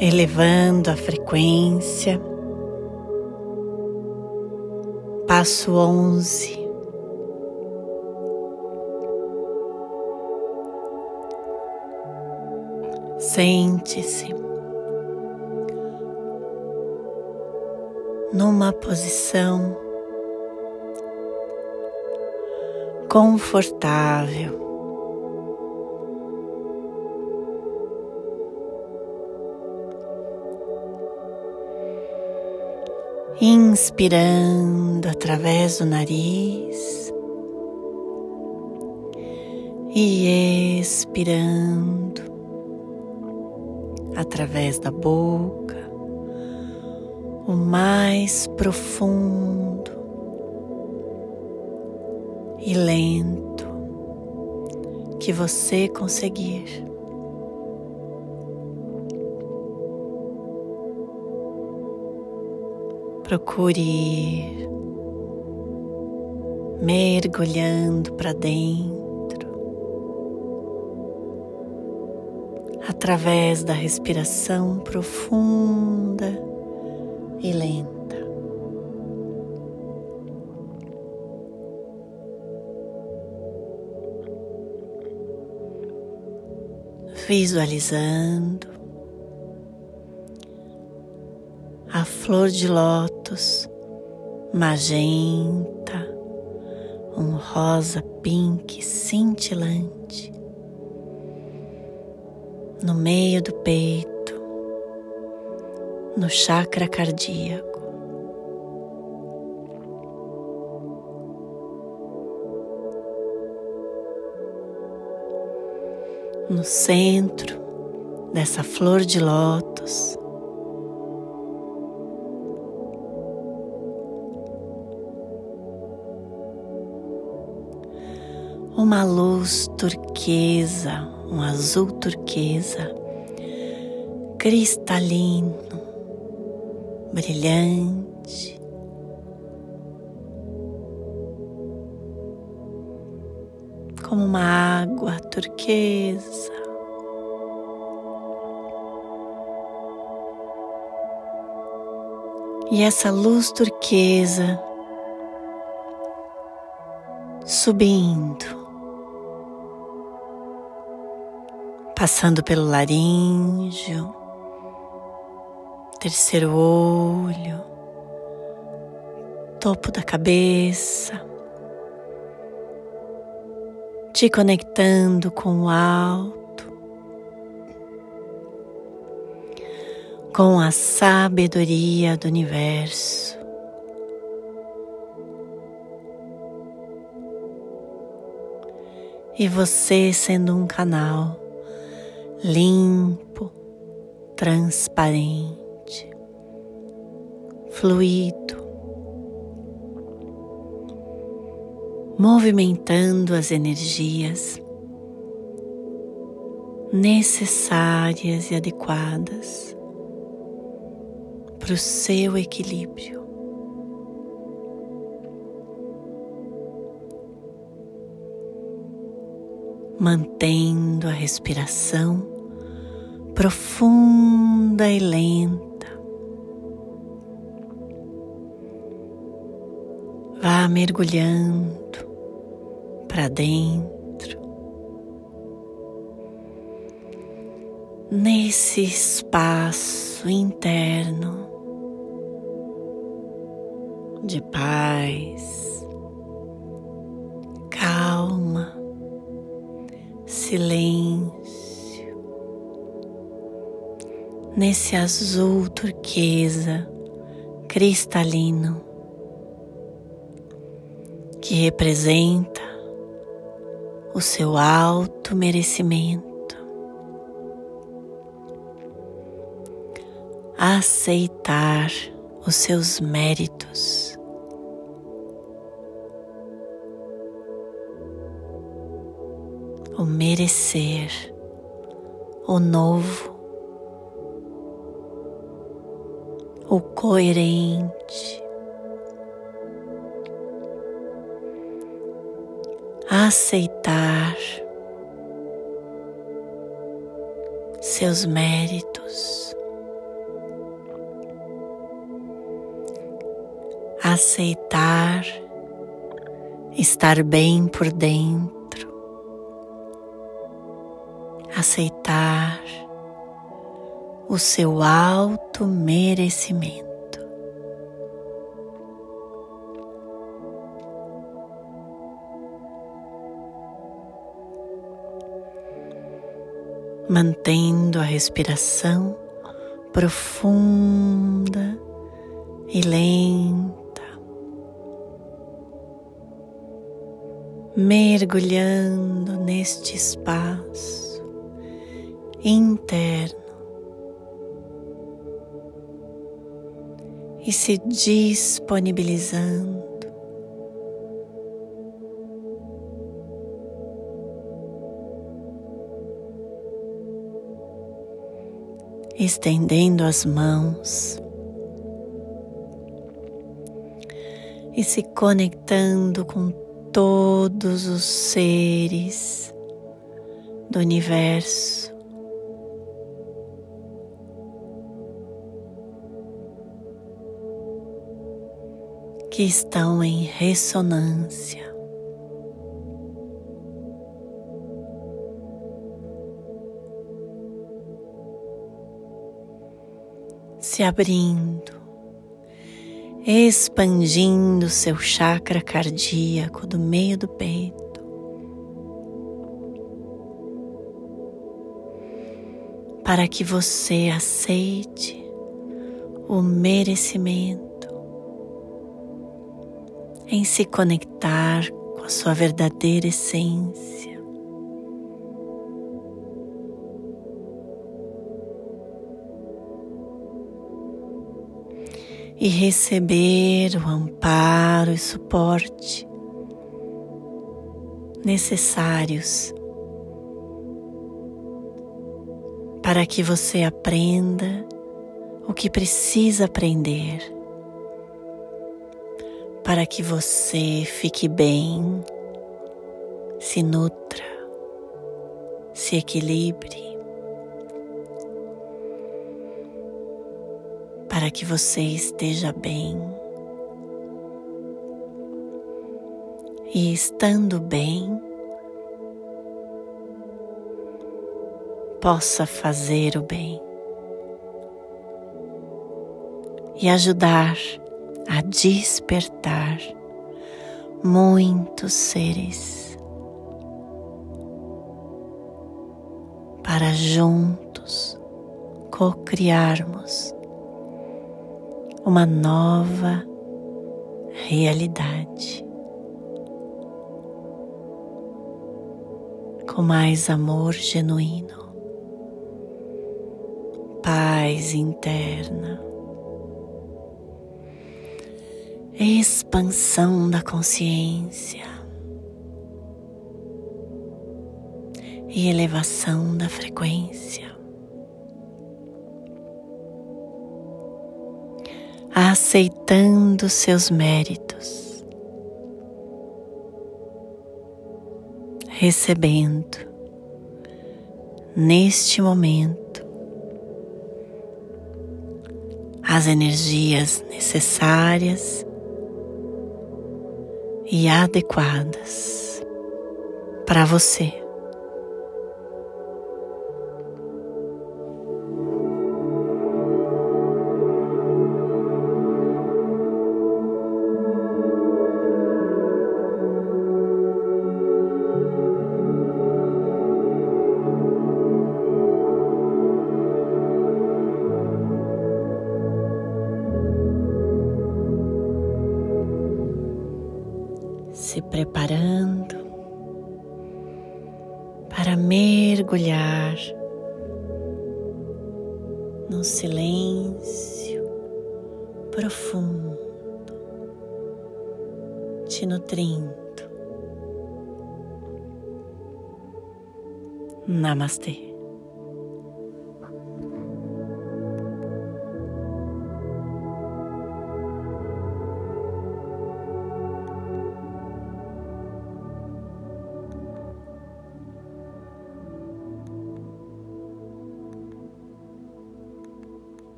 elevando a frequência. Passo onze. Sente-se numa posição confortável. Inspirando através do nariz e expirando através da boca, o mais profundo e lento que você conseguir. Procure ir mergulhando para dentro através da respiração profunda e lenta. Visualizando a flor de lótus magenta, um rosa pink cintilante no meio do peito, no chakra cardíaco. No centro dessa flor de lótus, uma luz turquesa, um azul turquesa, cristalino, brilhante. Como uma água turquesa. E essa luz turquesa subindo passando pelo laríngeo, terceiro olho, topo da cabeça, te conectando com o alto, com a sabedoria do universo. E você sendo um canal limpo, transparente, fluido, movimentando as energias necessárias e adequadas para o seu equilíbrio. Mantendo a respiração profunda e lenta. Vá mergulhando para dentro, nesse espaço interno de paz, silêncio, nesse azul turquesa cristalino que representa o seu alto merecimento. Aceitar os seus méritos. o merecer, o novo, o coerente. Aceitar seus méritos, aceitar estar bem por dentro aceitar o seu alto merecimento. Mantendo a respiração profunda e lenta. mergulhando neste espaço interno. E se disponibilizando. Estendendo as mãos. E se conectando com todos os seres do universo. Que estão em ressonância. Se abrindo expandindo seu chakra cardíaco do meio do peito. Para que você aceite o merecimento em se conectar com a sua verdadeira essência. e receber o amparo e suporte necessários para que você aprenda o que precisa aprender, para que você fique bem, se nutra, se equilibre. para que você esteja bem. E estando bem, possa fazer o bem e ajudar a despertar muitos seres para juntos co-criarmos uma nova realidade. Com mais amor genuíno, paz interna, expansão da consciência e elevação da frequência. aceitando seus méritos, recebendo neste momento as energias necessárias e adequadas para você. Preparando para mergulhar no silêncio profundo, te nutrindo. Namastê.